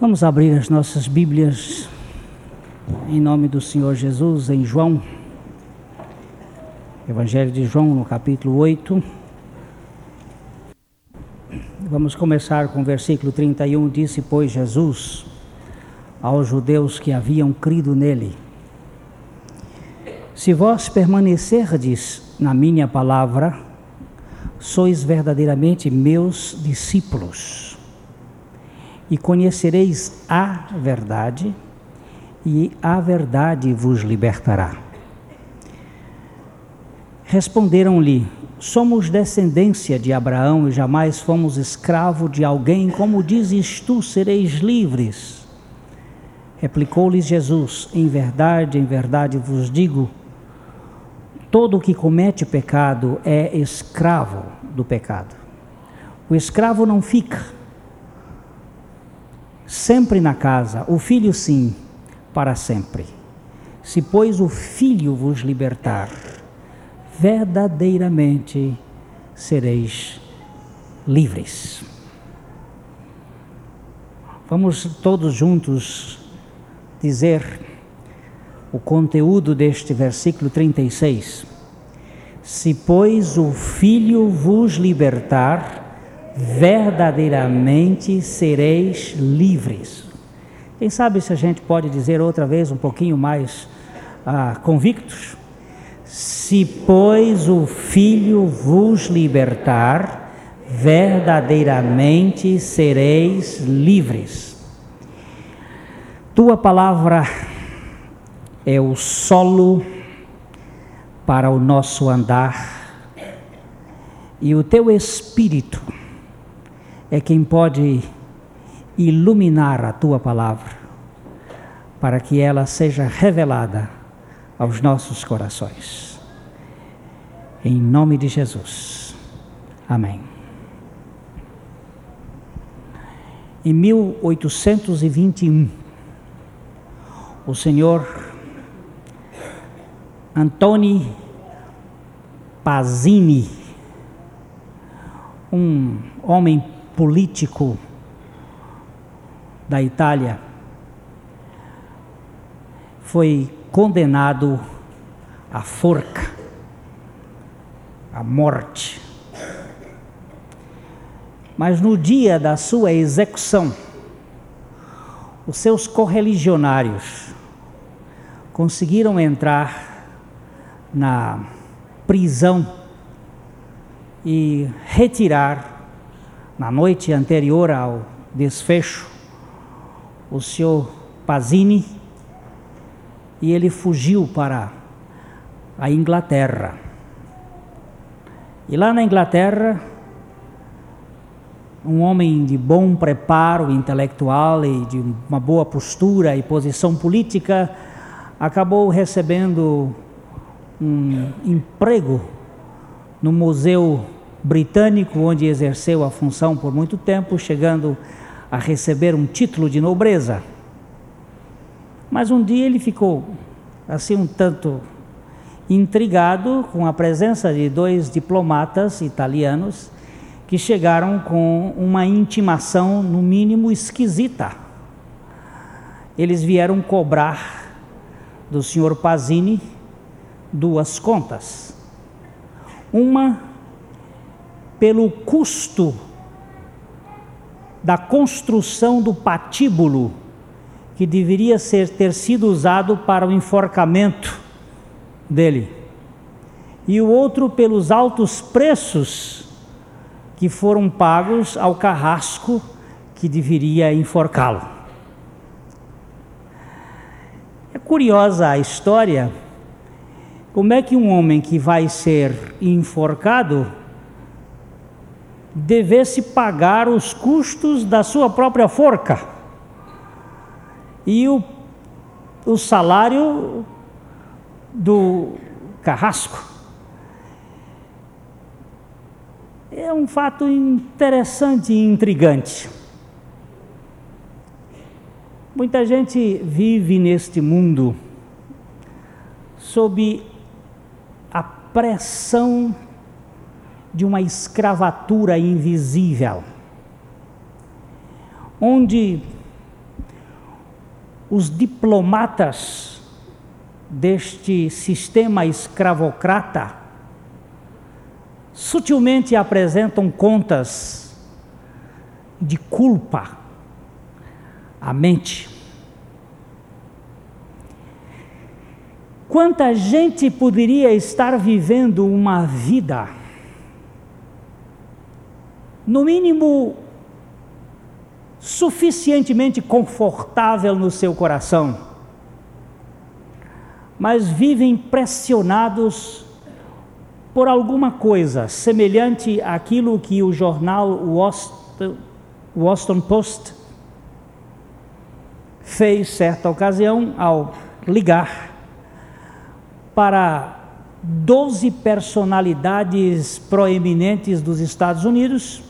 Vamos abrir as nossas Bíblias em nome do Senhor Jesus em João, Evangelho de João, no capítulo 8. Vamos começar com o versículo 31. Disse, pois, Jesus aos judeus que haviam crido nele: Se vós permanecerdes na minha palavra, sois verdadeiramente meus discípulos e conhecereis a verdade, e a verdade vos libertará. Responderam-lhe: Somos descendência de Abraão e jamais fomos escravo de alguém, como dizes tu, sereis livres. Replicou-lhes Jesus: Em verdade, em verdade vos digo, todo que comete pecado é escravo do pecado. O escravo não fica sempre na casa, o filho sim, para sempre. Se, pois, o filho vos libertar, verdadeiramente sereis livres. Vamos todos juntos dizer o conteúdo deste versículo 36. Se, pois, o Filho vos libertar, verdadeiramente sereis livres. Quem sabe se a gente pode dizer outra vez um pouquinho mais ah, convictos? Se, pois, o Filho vos libertar, verdadeiramente sereis livres. Tua palavra é o solo para o nosso andar, e o teu Espírito é quem pode iluminar a tua palavra, para que ela seja revelada aos nossos corações. Em nome de Jesus. Amém. Em 1821, o senhor Antoni Pazini, um homem político da Itália, foi condenado à forca, à morte. Mas no dia da sua execução, os seus correligionários conseguiram entrar na prisão e retirar na noite anterior ao desfecho, o senhor Pazini e ele fugiu para a Inglaterra. E lá na Inglaterra, um homem de bom preparo intelectual e de uma boa postura e posição política, acabou recebendo um emprego no Museu britânico, onde exerceu a função por muito tempo, chegando a receber um título de nobreza. Mas um dia ele ficou assim um tanto intrigado com a presença de dois diplomatas italianos que chegaram com uma intimação, no mínimo, esquisita. Eles vieram cobrar do senhor Pazini duas contas. Uma pelo custo da construção do patíbulo que deveria ser, ter sido usado para o enforcamento dele, e o outro pelos altos preços que foram pagos ao carrasco que deveria enforcá-lo. É curiosa a história, como é que um homem que vai ser enforcado devesse pagar os custos da sua própria forca e o, o salário do carrasco. É um fato interessante e intrigante. Muita gente vive neste mundo sob a pressão de uma escravatura invisível, onde os diplomatas deste sistema escravocrata sutilmente apresentam contas de culpa à mente. Quanta gente poderia estar vivendo uma vida, no mínimo, suficientemente confortável no seu coração, mas vivem pressionados por alguma coisa semelhante àquilo que o jornal Washington Post fez certa ocasião ao ligar para 12 personalidades proeminentes dos Estados Unidos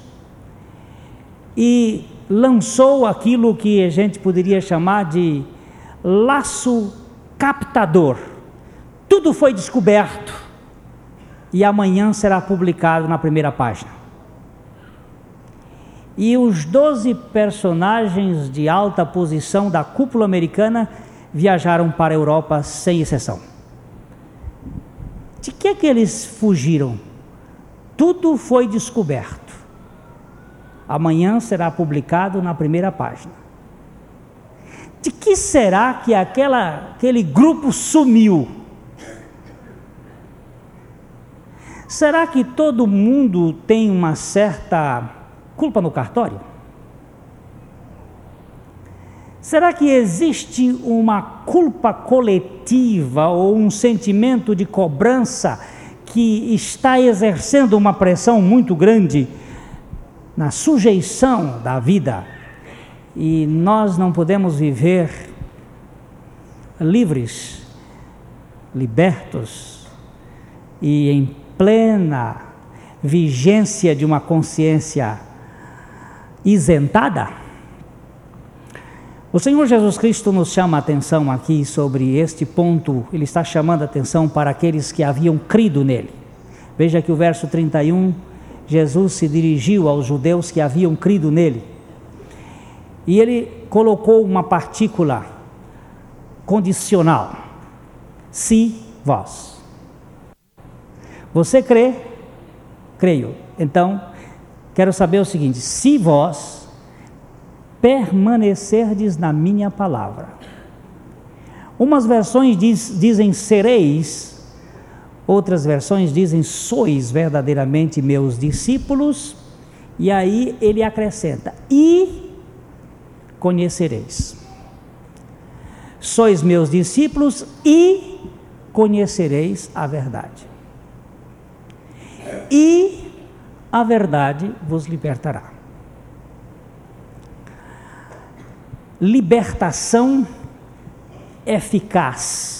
e lançou aquilo que a gente poderia chamar de laço captador. Tudo foi descoberto e amanhã será publicado na primeira página. E os doze personagens de alta posição da cúpula americana viajaram para a Europa sem exceção. De que é que eles fugiram? Tudo foi descoberto. Amanhã será publicado na primeira página. De que será que aquela, aquele grupo sumiu? Será que todo mundo tem uma certa culpa no cartório? Será que existe uma culpa coletiva ou um sentimento de cobrança que está exercendo uma pressão muito grande na sujeição da vida? E nós não podemos viver livres, libertos e em plena vigência de uma consciência isentada? O Senhor Jesus Cristo nos chama a atenção aqui sobre este ponto, ele está chamando a atenção para aqueles que haviam crido nele. Veja que o verso 31, Jesus se dirigiu aos judeus que haviam crido nele. E ele colocou uma partícula condicional: se vós. Você crê? Creio. Então, quero saber o seguinte: se vós permanecerdes na minha palavra. Umas versões diz, dizem sereis, outras versões dizem sois verdadeiramente meus discípulos, e aí ele acrescenta: e conhecereis. Sois meus discípulos e conhecereis a verdade e a verdade vos libertará. Libertação eficaz.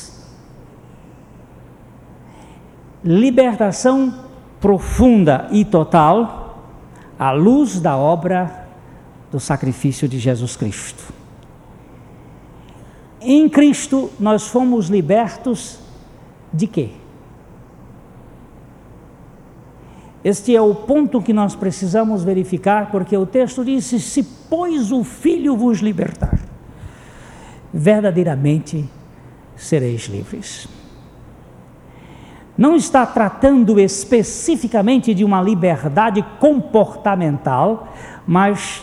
Libertação profunda e total à luz da obra do sacrifício de Jesus Cristo. Em Cristo nós fomos libertos de quê? Este é o ponto que nós precisamos verificar, porque o texto diz: Se, pois, o Filho vos libertar, verdadeiramente sereis livres. Não está tratando especificamente de uma liberdade comportamental, mas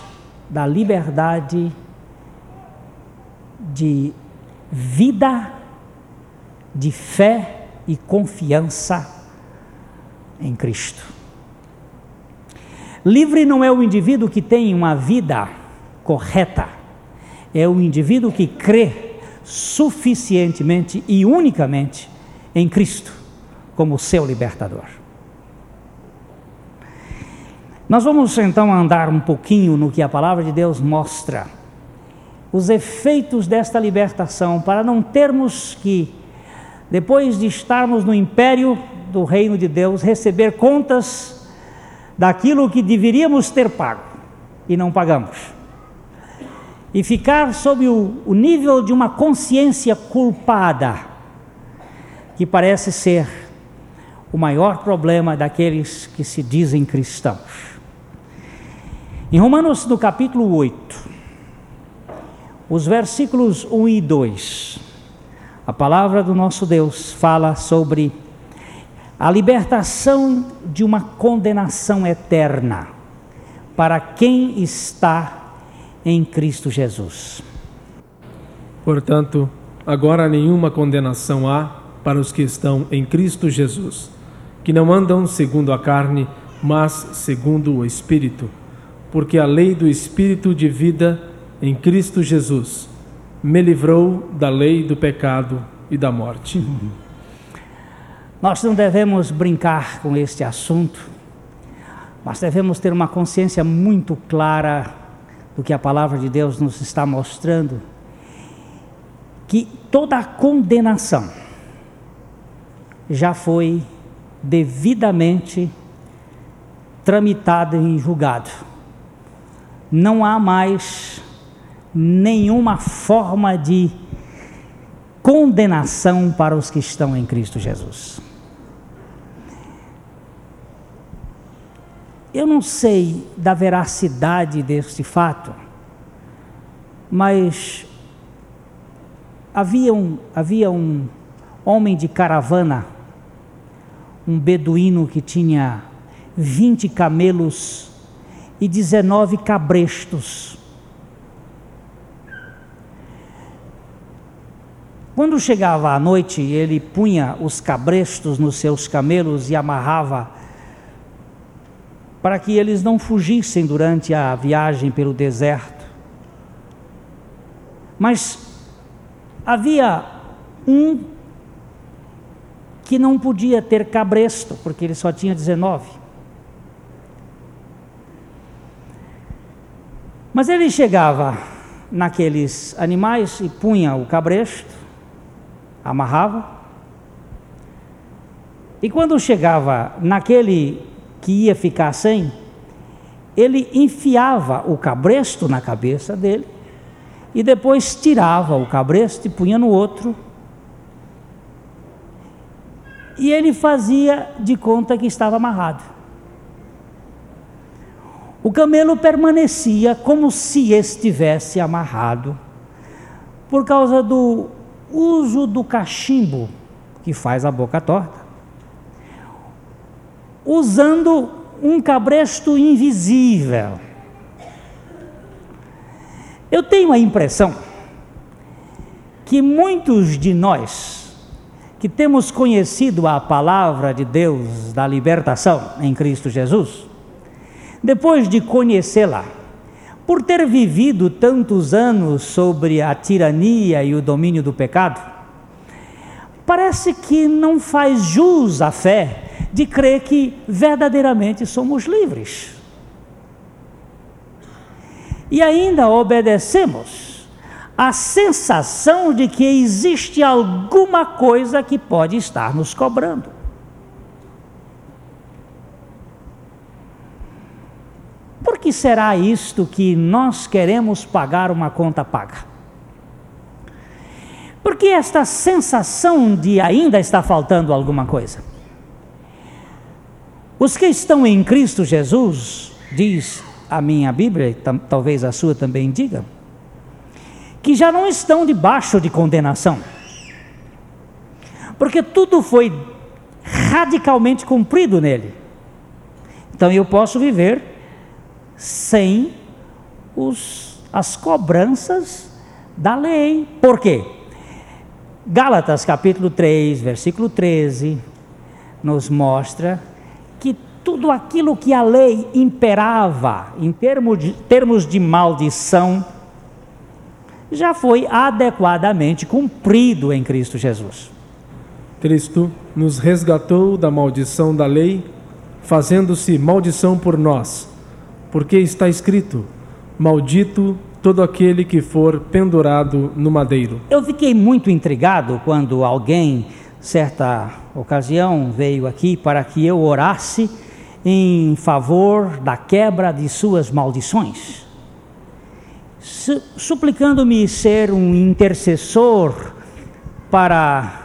da liberdade de vida, de fé e confiança em Cristo. Livre não é o indivíduo que tem uma vida correta, é o indivíduo que crê suficientemente e unicamente em Cristo como seu libertador. Nós vamos então andar um pouquinho no que a palavra de Deus mostra, os efeitos desta libertação, para não termos que, depois de estarmos no império do reino de Deus, receber contas daquilo que deveríamos ter pago e não pagamos. E ficar sob o, o nível de uma consciência culpada, que parece ser o maior problema daqueles que se dizem cristãos. Em Romanos, no capítulo 8, Os versículos 1 e 2. A palavra do nosso Deus fala sobre a libertação de uma condenação eterna para quem está em Cristo Jesus. Portanto, agora nenhuma condenação há para os que estão em Cristo Jesus, que não andam segundo a carne, mas segundo o Espírito, porque a lei do Espírito de vida em Cristo Jesus me livrou da lei do pecado e da morte. Nós não devemos brincar com este assunto, mas devemos ter uma consciência muito clara do que a palavra de Deus nos está mostrando, que toda condenação já foi devidamente tramitado e julgado. Não há mais nenhuma forma de condenação para os que estão em Cristo Jesus. Eu não sei da veracidade deste fato, mas havia um, havia um homem de caravana, um beduíno que tinha 20 camelos e 19 cabrestos. Quando chegava a noite, ele punha os cabrestos nos seus camelos e amarrava para que eles não fugissem durante a viagem pelo deserto. Mas havia um que não podia ter cabresto, porque ele só tinha 19. Mas ele chegava naqueles animais e punha o cabresto, amarrava. E quando chegava naquele que ia ficar sem, ele enfiava o cabresto na cabeça dele e depois tirava o cabresto e punha no outro. E ele fazia de conta que estava amarrado. O camelo permanecia como se estivesse amarrado, por causa do uso do cachimbo, que faz a boca torta, usando um cabresto invisível. Eu tenho a impressão que muitos de nós que temos conhecido a palavra de Deus da libertação em Cristo Jesus, depois de conhecê-la, por ter vivido tantos anos sobre a tirania e o domínio do pecado, parece que não faz jus à fé de crer que verdadeiramente somos livres. E ainda obedecemos à sensação de que existe alguma coisa que pode estar nos cobrando. Por que será isto que nós queremos pagar uma conta paga? Porque esta sensação de ainda está faltando alguma coisa. Os que estão em Cristo Jesus, diz a minha Bíblia, talvez a sua também diga, que já não estão debaixo de condenação. Porque tudo foi radicalmente cumprido nele. Então eu posso viver sem os, as cobranças da lei. Por quê? Gálatas capítulo 3, versículo 13, nos mostra que tudo aquilo que a lei imperava em termos de, termos de maldição já foi adequadamente cumprido em Cristo Jesus. Cristo nos resgatou da maldição da lei, fazendo-se maldição por nós porque está escrito: Maldito todo aquele que for pendurado no madeiro. Eu fiquei muito intrigado quando alguém, certa ocasião, veio aqui para que eu orasse em favor da quebra de suas maldições, suplicando-me ser um intercessor para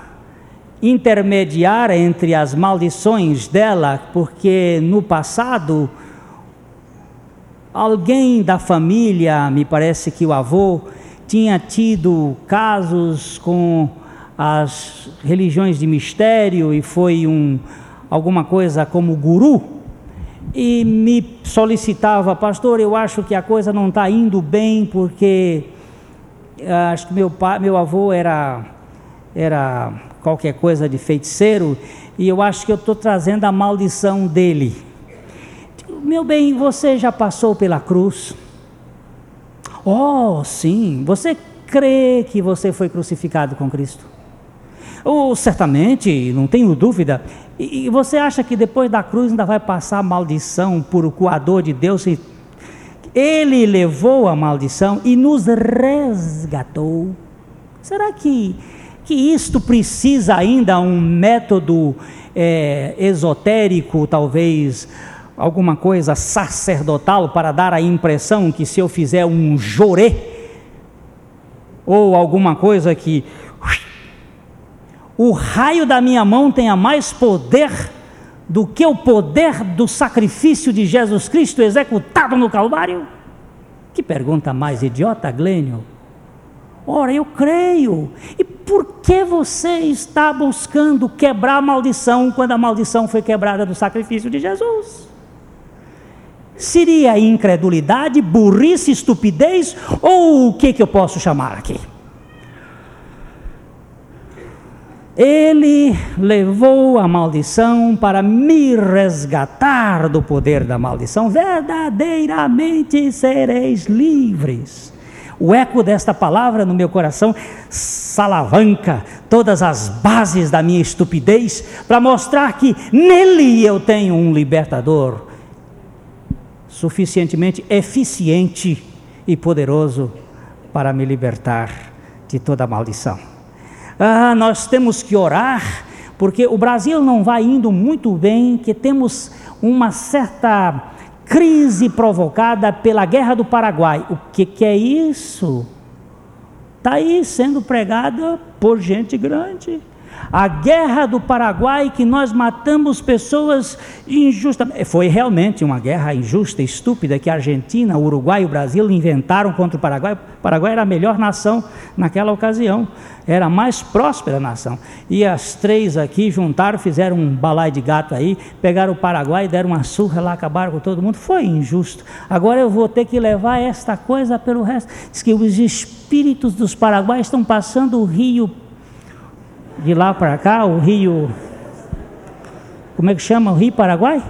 intermediar entre as maldições dela, porque no passado Alguém da família, me parece que o avô, tinha tido casos com as religiões de mistério e foi um alguma coisa como guru e me solicitava, pastor, eu acho que a coisa não está indo bem porque ah, acho que meu pai, meu avô era era qualquer coisa de feiticeiro e eu acho que eu estou trazendo a maldição dele. Meu bem, você já passou pela cruz? Oh, sim. Você crê que você foi crucificado com Cristo? Oh, certamente, não tenho dúvida. E, e você acha que depois da cruz ainda vai passar maldição por o coador de Deus? Ele levou a maldição e nos resgatou. Será que, que isto precisa ainda um método é, esotérico, talvez alguma coisa sacerdotal para dar a impressão que se eu fizer um jorê ou alguma coisa que o raio da minha mão tenha mais poder do que o poder do sacrifício de Jesus Cristo executado no Calvário? Que pergunta mais idiota, Glênio? Ora, eu creio. E por que você está buscando quebrar a maldição quando a maldição foi quebrada do sacrifício de Jesus? Seria incredulidade, burrice, estupidez ou o que, que eu posso chamar aqui? Ele levou a maldição para me resgatar do poder da maldição. Verdadeiramente sereis livres. O eco desta palavra no meu coração salavanca todas as bases da minha estupidez para mostrar que nele eu tenho um libertador suficientemente eficiente e poderoso para me libertar de toda maldição. Ah, nós temos que orar, porque o Brasil não vai indo muito bem, que temos uma certa crise provocada pela guerra do Paraguai. O que, que é isso? Está aí sendo pregada por gente grande. A guerra do Paraguai, que nós matamos pessoas injustamente. Foi realmente uma guerra injusta, estúpida, que a Argentina, o Uruguai e o Brasil inventaram contra o Paraguai. O Paraguai era a melhor nação naquela ocasião, era a mais próspera nação. E as três aqui juntaram, fizeram um balai de gato aí, pegaram o Paraguai, deram uma surra lá, acabaram com todo mundo. Foi injusto. Agora eu vou ter que levar esta coisa pelo resto. Diz que os espíritos dos paraguaios estão passando o rio de lá para cá, o rio. Como é que chama? O Rio Paraguai?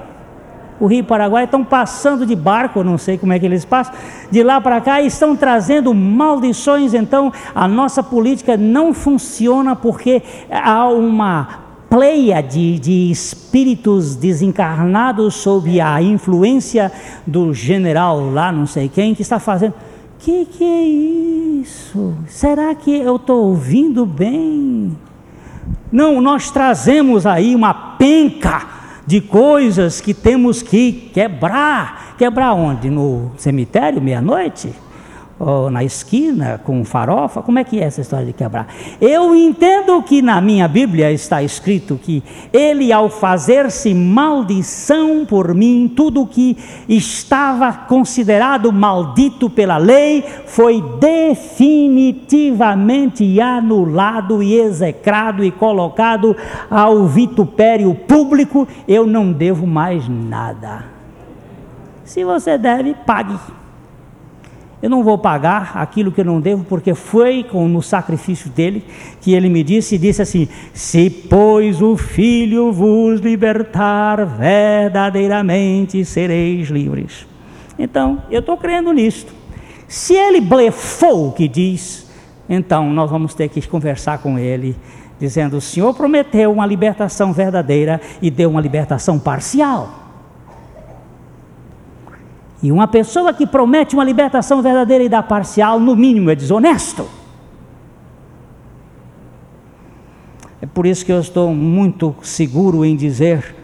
O Rio Paraguai estão passando de barco, não sei como é que eles passam, de lá para cá e estão trazendo maldições. Então, a nossa política não funciona porque há uma pleia de, de espíritos desencarnados sob a influência do general lá, não sei quem, que está fazendo. Que que é isso? Será que eu estou ouvindo bem? Não, nós trazemos aí uma penca de coisas que temos que quebrar. Quebrar onde? No cemitério, meia-noite? Ou na esquina com farofa? Como é que é essa história de quebrar? Eu entendo que na minha Bíblia está escrito que ele, ao fazer-se maldição por mim, tudo que estava considerado maldito pela lei foi definitivamente anulado e execrado e colocado ao vitupério público. Eu não devo mais nada. Se você deve, pague. Eu não vou pagar aquilo que eu não devo, porque foi com, no sacrifício dele que ele me disse e disse assim: Se, pois, o Filho vos libertar, verdadeiramente sereis livres. Então, eu estou crendo nisto. Se ele blefou o que diz, então nós vamos ter que conversar com ele, dizendo: O Senhor prometeu uma libertação verdadeira e deu uma libertação parcial. E uma pessoa que promete uma libertação verdadeira e dá parcial, no mínimo é desonesto. É por isso que eu estou muito seguro em dizer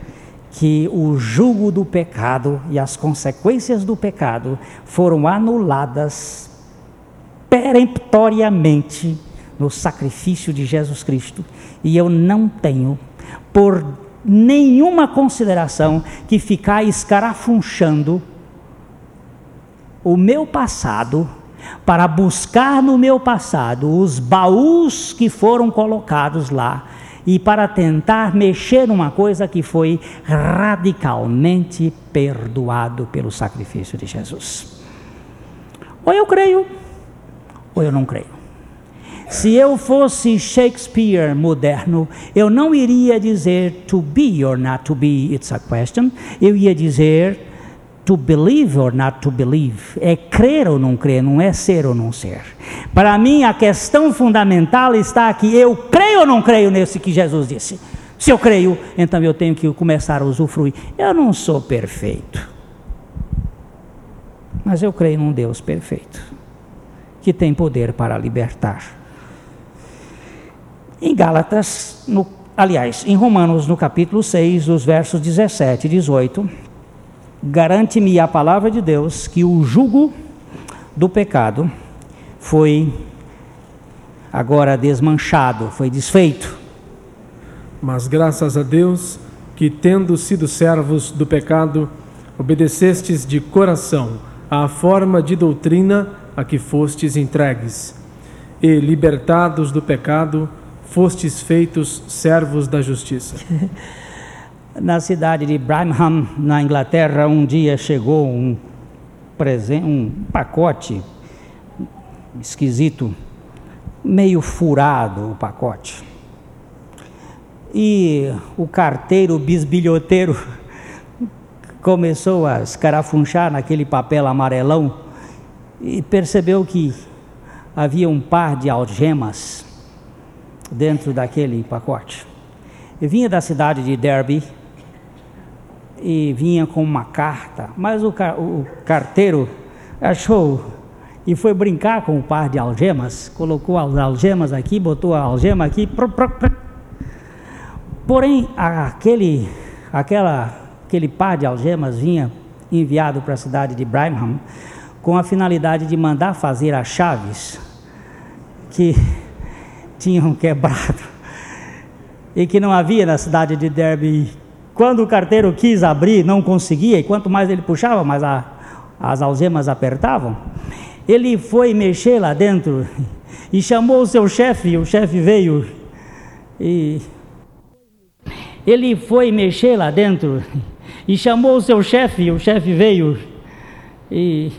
que o jugo do pecado e as consequências do pecado foram anuladas peremptoriamente no sacrifício de Jesus Cristo. E eu não tenho, por nenhuma consideração, que ficar escarafunchando o meu passado para buscar no meu passado os baús que foram colocados lá e para tentar mexer numa coisa que foi radicalmente perdoado pelo sacrifício de Jesus. Ou eu creio, ou eu não creio. Se eu fosse Shakespeare moderno, eu não iria dizer to be or not to be, it's a question. Eu ia dizer to believe or not to believe. É crer ou não crer, não é ser ou não ser. Para mim, a questão fundamental está aqui: eu creio ou não creio nesse que Jesus disse? Se eu creio, então eu tenho que começar a usufruir. Eu não sou perfeito, mas eu creio num Deus perfeito, que tem poder para libertar. Em Gálatas, no, aliás, em Romanos, no capítulo 6, os versos 17 e 18, garante-me a palavra de Deus que o jugo do pecado foi agora desmanchado, foi desfeito. Mas graças a Deus que, tendo sido servos do pecado, obedecestes de coração à forma de doutrina a que fostes entregues, e libertados do pecado, fostes feitos servos da justiça. na cidade de Birmingham, na Inglaterra, um dia chegou um, um pacote esquisito, meio furado o pacote. E o carteiro bisbilhoteiro começou a escarafunchar naquele papel amarelão e percebeu que havia um par de algemas dentro daquele pacote. Eu vinha da cidade de Derby e vinha com uma carta, mas o, o carteiro achou e foi brincar com o par de algemas, colocou as algemas aqui, botou a algema aqui. Porém, aquele, aquela, aquele par de algemas vinha enviado para a cidade de Birmingham com a finalidade de mandar fazer as chaves que tinham quebrado e que não havia na cidade de Derby. Quando o carteiro quis abrir, não conseguia, e quanto mais ele puxava, mais a, as algemas apertavam. Ele foi mexer lá dentro e chamou o seu chefe, o chefe veio e ele foi mexer lá dentro e chamou o seu chefe, o chefe veio e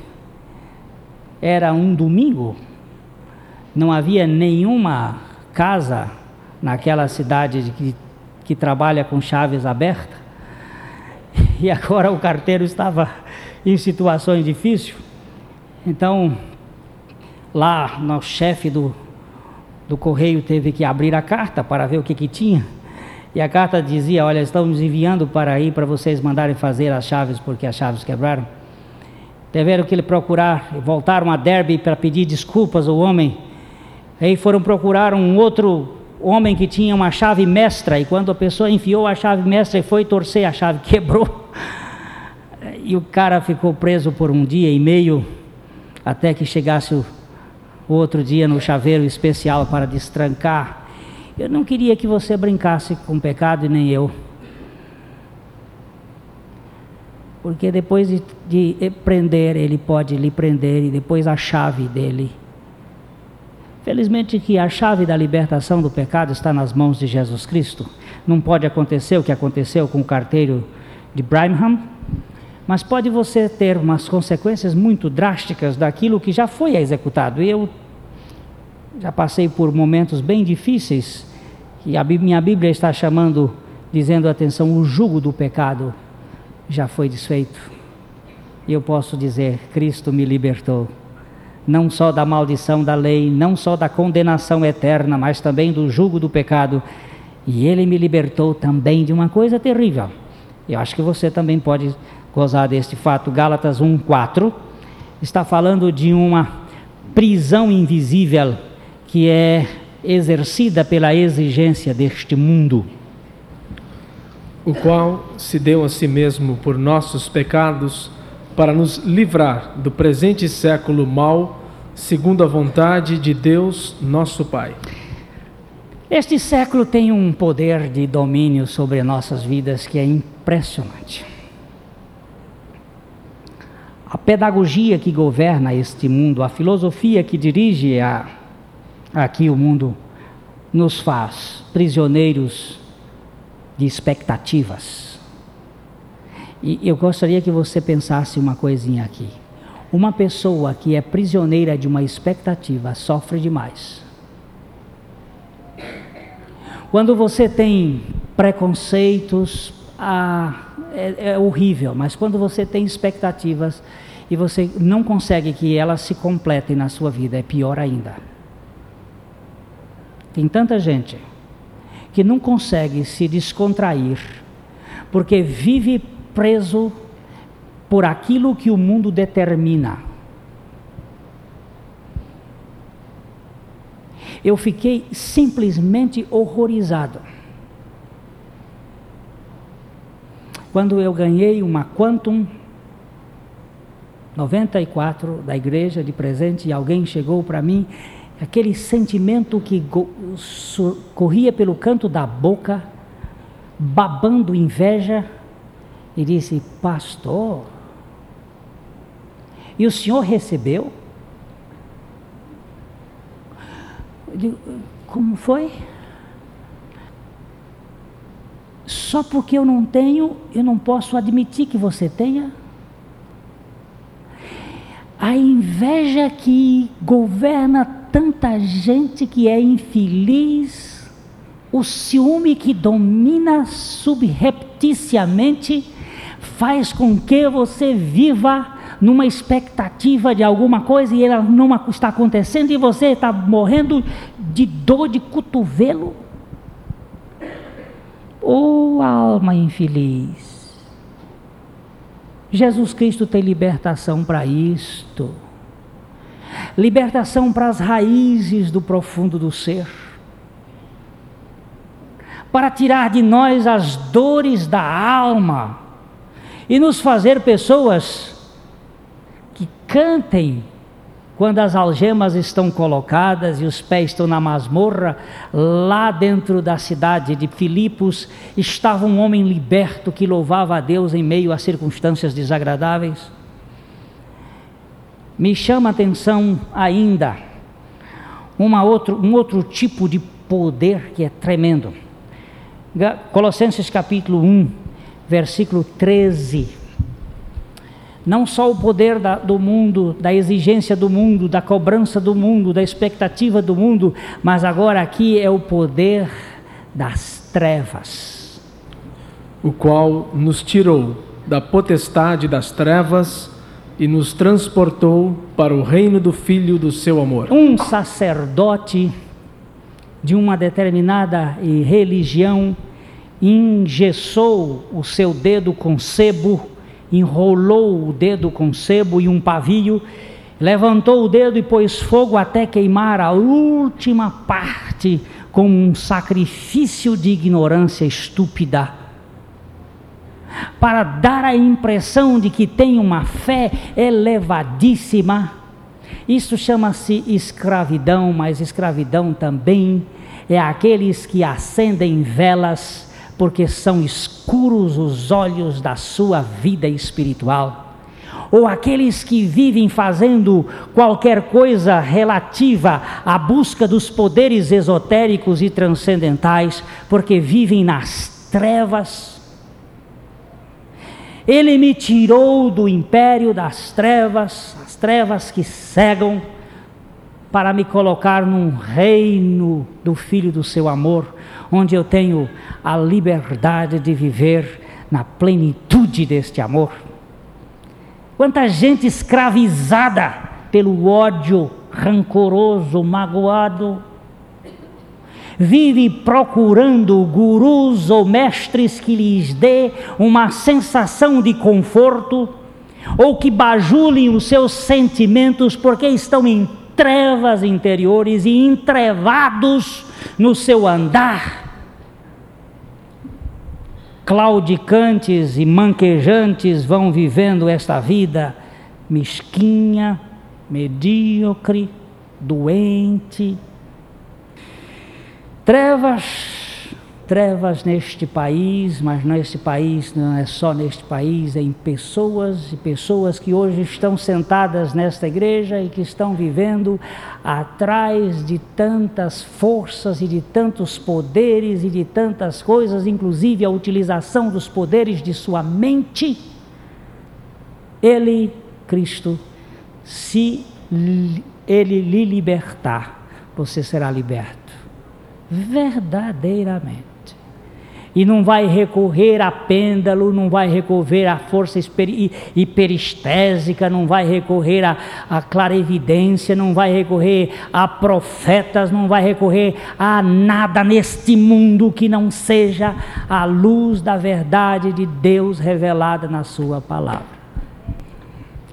era um domingo, não havia nenhuma casa naquela cidade que, que trabalha com chaves abertas. E agora o carteiro estava em situações difíceis. Então, lá, o chefe do, do correio teve que abrir a carta para ver o que, que tinha. E a carta dizia: Olha, estamos enviando para aí para vocês mandarem fazer as chaves porque as chaves quebraram. Tiveram que ele procurar, voltaram a Derby para pedir desculpas ao homem Aí foram procurar um outro homem que tinha uma chave mestra, e quando a pessoa enfiou a chave mestra e foi torcer, a chave quebrou. E o cara ficou preso por um dia e meio, até que chegasse o outro dia no chaveiro especial para destrancar. Eu não queria que você brincasse com pecado e nem eu. Porque depois de, de prender, ele pode lhe prender e depois a chave dele Felizmente que a chave da libertação do pecado está nas mãos de Jesus Cristo. Não pode acontecer o que aconteceu com o carteiro de Birmingham, mas pode você ter umas consequências muito drásticas daquilo que já foi executado. Eu já passei por momentos bem difíceis e a minha Bíblia está chamando, dizendo atenção, o jugo do pecado já foi desfeito. E eu posso dizer, Cristo me libertou não só da maldição da lei, não só da condenação eterna, mas também do jugo do pecado. E ele me libertou também de uma coisa terrível. Eu acho que você também pode gozar deste fato. Gálatas 1:4 está falando de uma prisão invisível que é exercida pela exigência deste mundo. O qual se deu a si mesmo por nossos pecados para nos livrar do presente século mal, segundo a vontade de Deus, nosso Pai. Este século tem um poder de domínio sobre nossas vidas que é impressionante. a pedagogia que governa este mundo, a filosofia que dirige a, aqui o mundo, nos faz prisioneiros de expectativas. E eu gostaria que você pensasse uma coisinha aqui. Uma pessoa que é prisioneira de uma expectativa sofre demais. Quando você tem preconceitos, ah, é, é horrível, mas quando você tem expectativas e você não consegue que elas se completem na sua vida, é pior ainda. Tem tanta gente que não consegue se descontrair porque vive preso por aquilo que o mundo determina. Eu fiquei simplesmente horrorizado. Quando eu ganhei uma Quantum 94 da igreja de presente e alguém chegou para mim, aquele sentimento que corria pelo canto da boca, babando inveja, e disse: Pastor, e o senhor recebeu? Como foi? Só porque eu não tenho, eu não posso admitir que você tenha? A inveja que governa tanta gente que é infeliz, o ciúme que domina subrepticiamente, faz com que você viva numa expectativa de alguma coisa e ela não está acontecendo e você está morrendo de dor de cotovelo. Oh, alma infeliz. Jesus Cristo tem libertação para isto. Libertação para as raízes do profundo do ser. Para tirar de nós as dores da alma e nos fazer pessoas que cantem quando as algemas estão colocadas e os pés estão na masmorra, lá dentro da cidade de Filipos estava um homem liberto que louvava a Deus em meio a circunstâncias desagradáveis. Me chama a atenção ainda uma outro, um outro tipo de poder que é tremendo. Colossenses capítulo 1, versículo 13. Não só o poder da, do mundo, da exigência do mundo, da cobrança do mundo, da expectativa do mundo, mas agora aqui é o poder das trevas. O qual nos tirou da potestade das trevas e nos transportou para o reino do Filho do seu amor. Um sacerdote de uma determinada religião engessou o seu dedo com sebo, enrolou o dedo com sebo e um pavio, levantou o dedo e pôs fogo até queimar a última parte com um sacrifício de ignorância estúpida. Para dar a impressão de que tem uma fé elevadíssima, isso chama-se escravidão, mas escravidão também é aqueles que acendem velas porque são escuros os olhos da sua vida espiritual. Ou aqueles que vivem fazendo qualquer coisa relativa à busca dos poderes esotéricos e transcendentais, porque vivem nas trevas. Ele me tirou do império das trevas, as trevas que cegam, para me colocar num reino do Filho do seu amor, onde eu tenho a liberdade de viver na plenitude deste amor. Quanta gente escravizada pelo ódio rancoroso, magoado, vive procurando gurus ou mestres que lhes dê uma sensação de conforto ou que bajulem os seus sentimentos porque estão em trevas interiores e entrevados no seu andar. Claudicantes e manquejantes vão vivendo esta vida mesquinha, medíocre, doente. Trevas trevas neste país, mas neste país não é só neste país, é em pessoas e pessoas que hoje estão sentadas nesta igreja e que estão vivendo atrás de tantas forças e de tantos poderes e de tantas coisas, inclusive a utilização dos poderes de sua mente. Ele, Cristo, se ele lhe libertar, você será liberto verdadeiramente. E não vai recorrer a pêndulo, não vai recorrer à força hiperestésica, não vai recorrer a clarevidência, não vai recorrer a profetas, não vai recorrer a nada neste mundo que não seja a luz da verdade de Deus revelada na Sua palavra.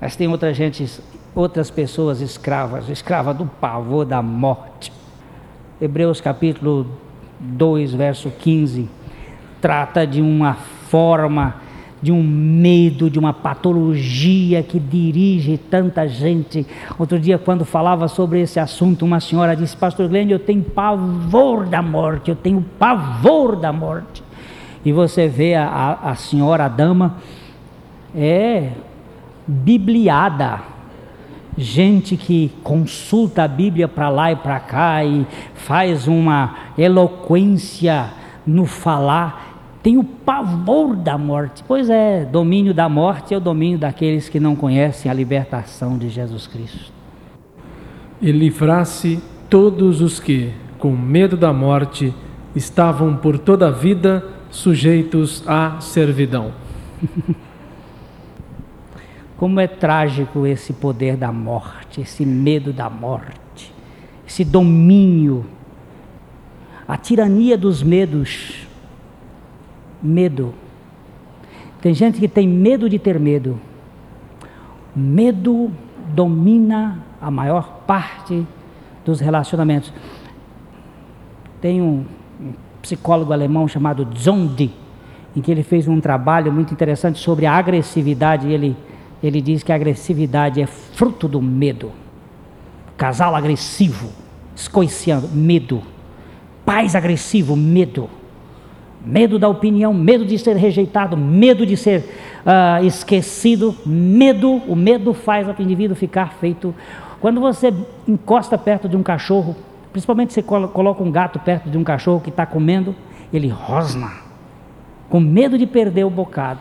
Mas tem outra gente, outras pessoas escravas, escrava do pavor da morte Hebreus capítulo 2, verso 15, trata de uma forma, de um medo, de uma patologia que dirige tanta gente. Outro dia, quando falava sobre esse assunto, uma senhora disse: Pastor Glenn, eu tenho pavor da morte, eu tenho pavor da morte. E você vê a, a senhora, a dama, é bibliada gente que consulta a Bíblia para lá e para cá e faz uma eloquência no falar, tem o pavor da morte. Pois é, domínio da morte é o domínio daqueles que não conhecem a libertação de Jesus Cristo. E livrasse todos os que, com medo da morte, estavam por toda a vida sujeitos à servidão. Como é trágico esse poder da morte, esse medo da morte, esse domínio, a tirania dos medos. Medo. Tem gente que tem medo de ter medo. Medo domina a maior parte dos relacionamentos. Tem um, psicólogo alemão chamado Zondi, em que ele fez um trabalho muito interessante sobre a agressividade. Ele ele diz que a agressividade é fruto do medo. Casal agressivo, escoiciando, medo. Pais agressivo, medo. Medo da opinião, medo de ser rejeitado, medo de ser uh, esquecido, medo. O medo faz o indivíduo ficar feito. Quando você encosta perto de um cachorro, principalmente você coloca um gato perto de um cachorro que está comendo, ele rosna, com medo de perder o bocado.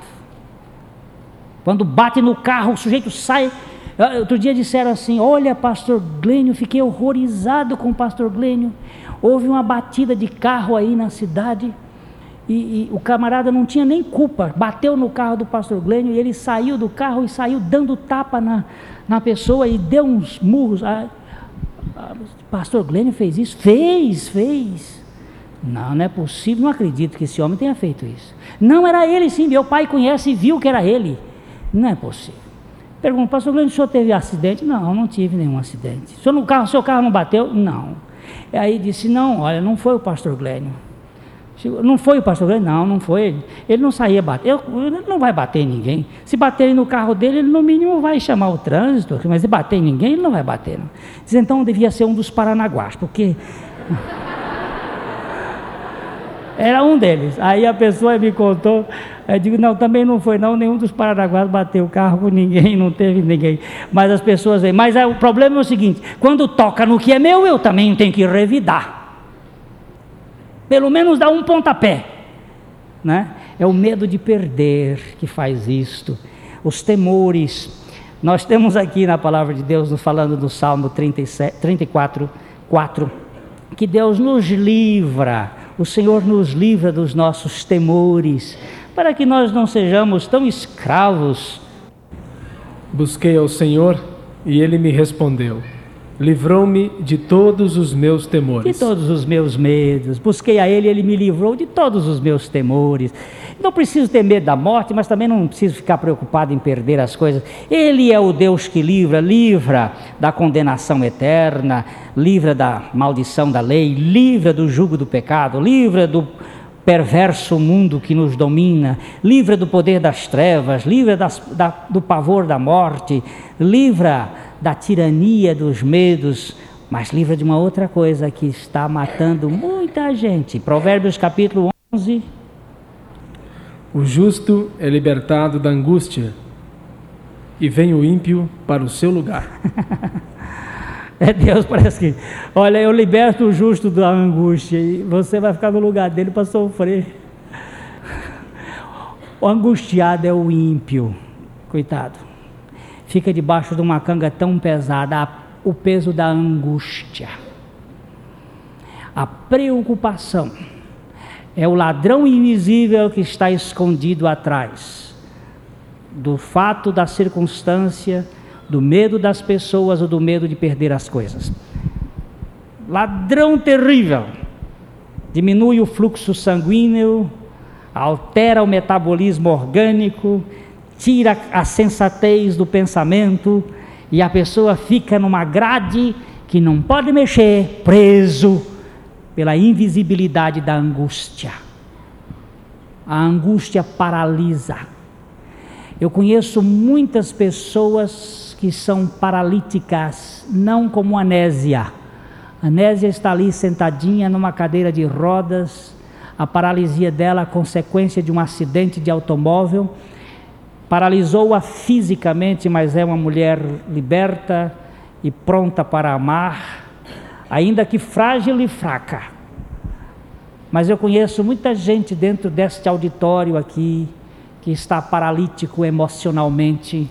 Quando bate no carro, o sujeito sai. Ah, outro dia disseram assim: Olha, pastor Glênio, fiquei horrorizado com o pastor Glênio. Houve uma batida de carro aí na cidade. E, e, o camarada não tinha nem culpa, bateu no carro do pastor Glênio e ele saiu do carro e saiu dando tapa na, na pessoa e deu uns murros. Ah, ah, pastor Glênio fez isso? Fez, fez. Não, não é possível, não acredito que esse homem tenha feito isso. Não era ele sim, meu pai conhece e viu que era ele. Não é possível. Pergunta, pastor Glênio, o senhor teve acidente? Não, não tive nenhum acidente. O senhor no carro, seu carro não bateu? Não. Aí disse, não, olha, não foi o pastor Glênio. Não foi o pastor Glênio? Não, não foi ele. Ele não saía bater. Ele não vai bater em ninguém. Se bater no carro dele, ele no mínimo vai chamar o trânsito. Mas se bater em ninguém, ele não vai bater. Não. Diz, então devia ser um dos paranaguás, porque... Era um deles. Aí a pessoa me contou, eu digo, não, também não foi não, nenhum dos Paranaguás bateu o carro com ninguém, não teve ninguém. Mas as pessoas. Mas é, o problema é o seguinte, quando toca no que é meu, eu também tenho que revidar. Pelo menos dar um pontapé. Né? É o medo de perder que faz isto. Os temores. Nós temos aqui na palavra de Deus, falando do Salmo 37, 34, 4, que Deus nos livra o Senhor nos livra dos nossos temores, para que nós não sejamos tão escravos. Busquei ao Senhor e ele me respondeu. Livrou-me de todos os meus temores. De todos os meus medos. Busquei a Ele, Ele me livrou de todos os meus temores. Não preciso ter medo da morte, mas também não preciso ficar preocupado em perder as coisas. Ele é o Deus que livra, livra da condenação eterna, livra da maldição da lei, livra do jugo do pecado, livra do perverso mundo que nos domina, livra do poder das trevas, livra das, da, do pavor da morte, livra da tirania dos medos, mas livra de uma outra coisa que está matando muita gente. Provérbios capítulo 11. O justo é libertado da angústia, e vem o ímpio para o seu lugar. é Deus, parece que. Olha, eu liberto o justo da angústia, e você vai ficar no lugar dele para sofrer. O angustiado é o ímpio, coitado. Fica debaixo de uma canga tão pesada, o peso da angústia. A preocupação é o ladrão invisível que está escondido atrás do fato, da circunstância, do medo das pessoas ou do medo de perder as coisas. Ladrão terrível. Diminui o fluxo sanguíneo, altera o metabolismo orgânico, tira a sensatez do pensamento e a pessoa fica numa grade que não pode mexer, preso pela invisibilidade da angústia. A angústia paralisa. Eu conheço muitas pessoas que são paralíticas, não como anésia. Anésia está ali sentadinha numa cadeira de rodas. A paralisia dela é consequência de um acidente de automóvel. Paralisou-a fisicamente, mas é uma mulher liberta e pronta para amar ainda que frágil e fraca. Mas eu conheço muita gente dentro deste auditório aqui que está paralítico emocionalmente,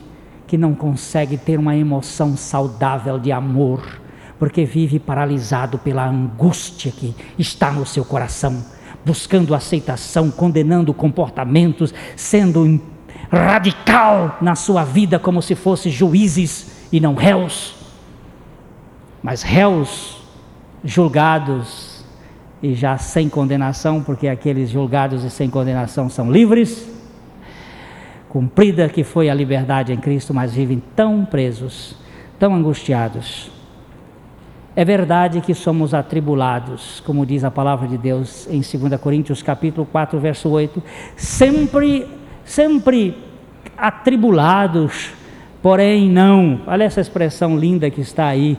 que não consegue ter uma emoção saudável de amor, porque vive paralisado pela angústia que está no seu coração, buscando aceitação, condenando comportamentos, sendo radical na sua vida como se fosse juízes e não réus. Mas réus julgados e já sem condenação, porque aqueles julgados e sem condenação são livres, cumprida que foi a liberdade em Cristo, mas vivem tão presos, tão angustiados. É verdade que somos atribulados, como diz a palavra de Deus em 2 Coríntios capítulo 4, verso 8, sempre sempre atribulados, porém não. Olha essa expressão linda que está aí.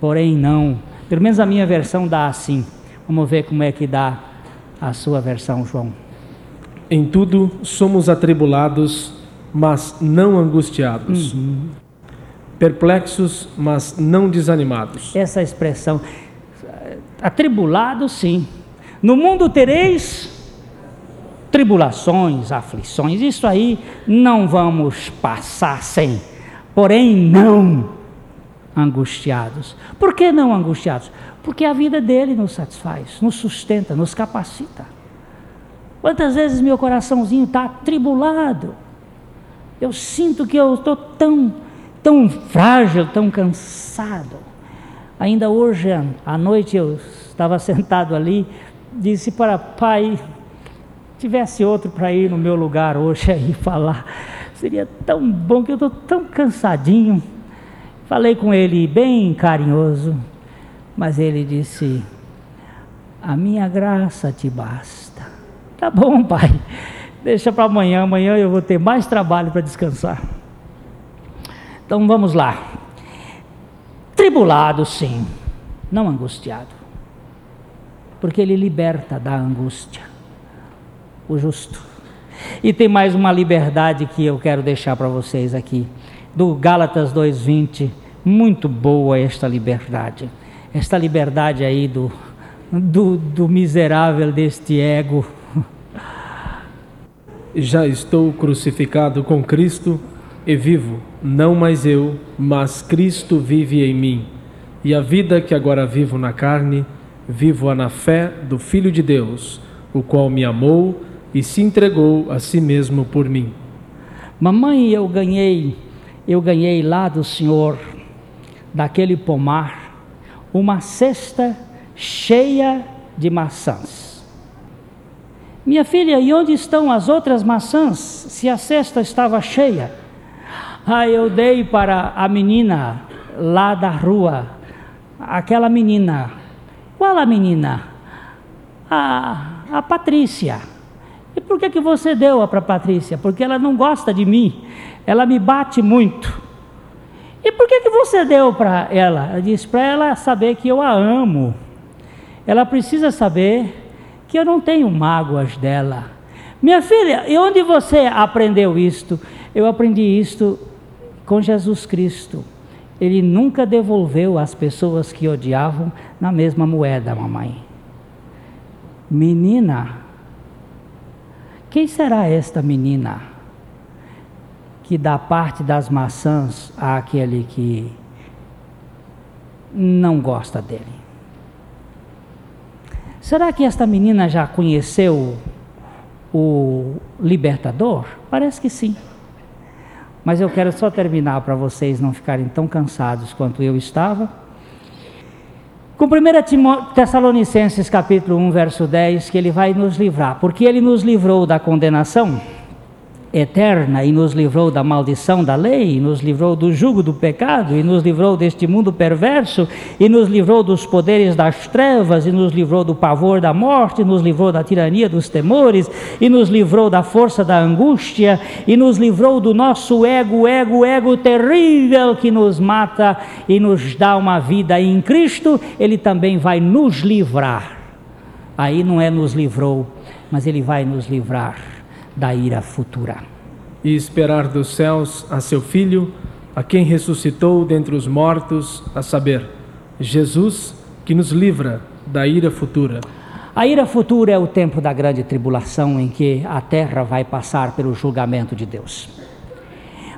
Porém não pelo menos a minha versão dá assim. Vamos ver como é que dá a sua versão, João. Em tudo somos atribulados, mas não angustiados. Uhum. Perplexos, mas não desanimados. Essa expressão. Atribulados, sim. No mundo tereis tribulações, aflições. Isso aí não vamos passar sem. Porém, não angustiados. Por que não angustiados? Porque a vida dele nos satisfaz, nos sustenta, nos capacita. Quantas vezes meu coraçãozinho está atribulado? Eu sinto que eu estou tão, tão frágil, tão cansado. Ainda hoje à noite eu estava sentado ali, disse para pai, tivesse outro para ir no meu lugar hoje aí falar, seria tão bom que eu estou tão cansadinho. Falei com ele bem carinhoso, mas ele disse: A minha graça te basta. Tá bom, pai. Deixa para amanhã. Amanhã eu vou ter mais trabalho para descansar. Então vamos lá. Tribulado, sim, não angustiado, porque ele liberta da angústia o justo. E tem mais uma liberdade que eu quero deixar para vocês aqui do Gálatas 2:20, muito boa esta liberdade. Esta liberdade aí do, do, do miserável deste ego. Já estou crucificado com Cristo e vivo, não mais eu, mas Cristo vive em mim. E a vida que agora vivo na carne, vivo-a na fé do Filho de Deus, o qual me amou e se entregou a si mesmo por mim. Mamãe, eu ganhei eu ganhei lá do Senhor, daquele pomar, uma cesta cheia de maçãs. Minha filha, e onde estão as outras maçãs, se a cesta estava cheia? Ah, eu dei para a menina lá da rua, aquela menina. Qual a menina? A, a Patrícia. E por que, que você deu para Patrícia? Porque ela não gosta de mim ela me bate muito. E por que, que você deu para ela? Eu disse para ela saber que eu a amo. Ela precisa saber que que eu não tenho mágoas dela. Minha filha, e onde você aprendeu isto? Eu aprendi isto com Jesus Cristo. Ele nunca devolveu as pessoas que odiavam na mesma moeda, mamãe. Menina, quem será esta menina que dá parte das maçãs àquele que não gosta dele? Será que esta menina já conheceu o libertador? Parece que sim. Mas eu quero só terminar para vocês não ficarem tão cansados quanto eu estava. Com 1 Tessalonicenses capítulo 1, verso 10, que ele vai nos livrar, porque ele nos livrou da condenação eterna e nos livrou da maldição da lei, e nos livrou do jugo do pecado, e nos livrou deste mundo perverso, e nos livrou dos poderes das trevas, e nos livrou do pavor da morte, e nos livrou da tirania dos temores, e nos livrou da força da angústia, e nos livrou do nosso ego, ego, ego terrível que nos mata e nos dá uma vida em Cristo, Ele também vai nos livrar. Aí não é nos livrou, mas Ele vai nos livrar da ira futura. E esperar dos céus a seu Filho, a quem ressuscitou dentre os mortos, a saber, Jesus, que nos livra da ira futura. A ira futura é o tempo da grande tribulação em que a terra vai passar pelo julgamento de Deus.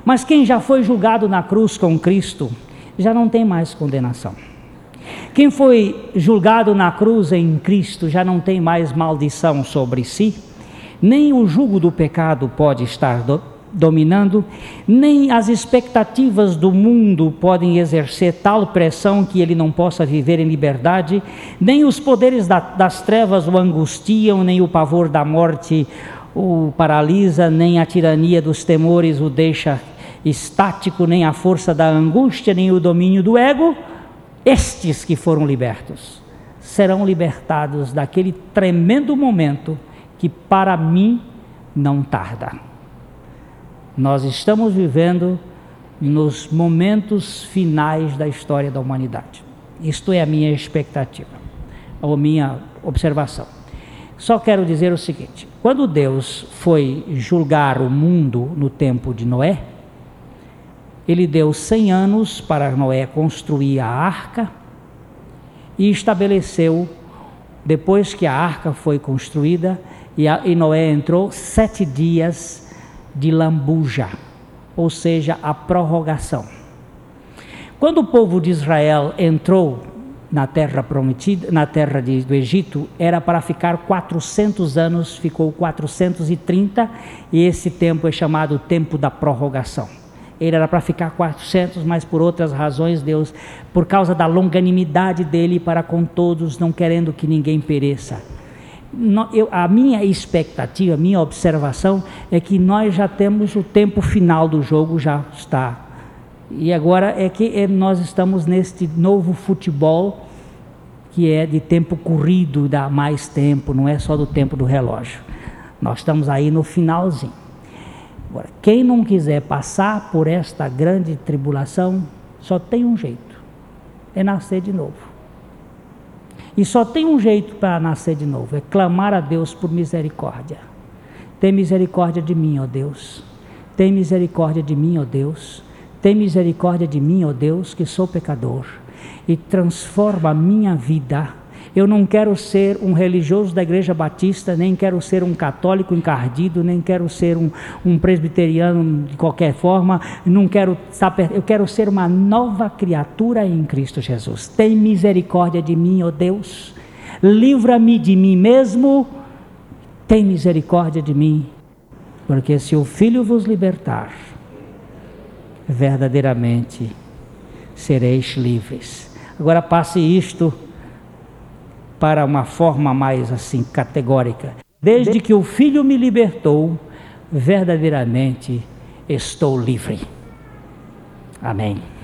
Mas quem já foi julgado na cruz com Cristo, já não tem mais condenação. Quem foi julgado na cruz em Cristo já não tem mais maldição sobre si nem o jugo do pecado pode estar do, dominando, nem as expectativas do mundo podem exercer tal pressão que ele não possa viver em liberdade, nem os poderes da, das trevas o angustiam, nem o pavor da morte o paralisa, nem a tirania dos temores o deixa estático, nem a força da angústia, nem o domínio do ego. Estes que foram libertos serão libertados daquele tremendo momento que para mim não tarda. Nós estamos vivendo nos momentos finais da história da humanidade. Isto é a minha expectativa, ou minha observação. Só quero dizer o seguinte: quando Deus foi julgar o mundo no tempo de Noé, ele deu 100 anos para Noé construir a arca e estabeleceu, depois que a arca foi construída, e, a, e Noé entrou sete dias de lambuja, ou seja, a prorrogação. Quando o povo de Israel entrou na terra prometida, na terra de, do Egito, era para ficar 400 anos, ficou 430, e esse tempo é chamado tempo da prorrogação. Ele era para ficar 400, mas por outras razões, Deus, por causa da longanimidade dele para com todos, não querendo que ninguém pereça, eu, a minha expectativa, a minha observação é que nós já temos o tempo final do jogo, já está. E agora é que é, nós estamos neste novo futebol que é de tempo corrido, dá mais tempo, não é só do tempo do relógio. Nós estamos aí no finalzinho. Agora, quem não quiser passar por esta grande tribulação, só tem um jeito: é nascer de novo. E só tem um jeito para nascer de novo: é clamar a Deus por misericórdia. Tem misericórdia de mim, ó Deus. Tem misericórdia de mim, ó Deus. Tem misericórdia de mim, ó Deus, que sou pecador. E transforma a minha vida eu não quero ser um religioso da igreja batista, nem quero ser um católico encardido, nem quero ser um, um presbiteriano de qualquer forma, não quero eu quero ser uma nova criatura em Cristo Jesus. Tem misericórdia de mim, ó oh Deus. Livra-me de mim mesmo. Tem misericórdia de mim. Porque se o Filho vos libertar, verdadeiramente sereis livres. Agora passe isto para uma forma mais assim categórica. Desde que o Filho me libertou, verdadeiramente estou livre. Amém.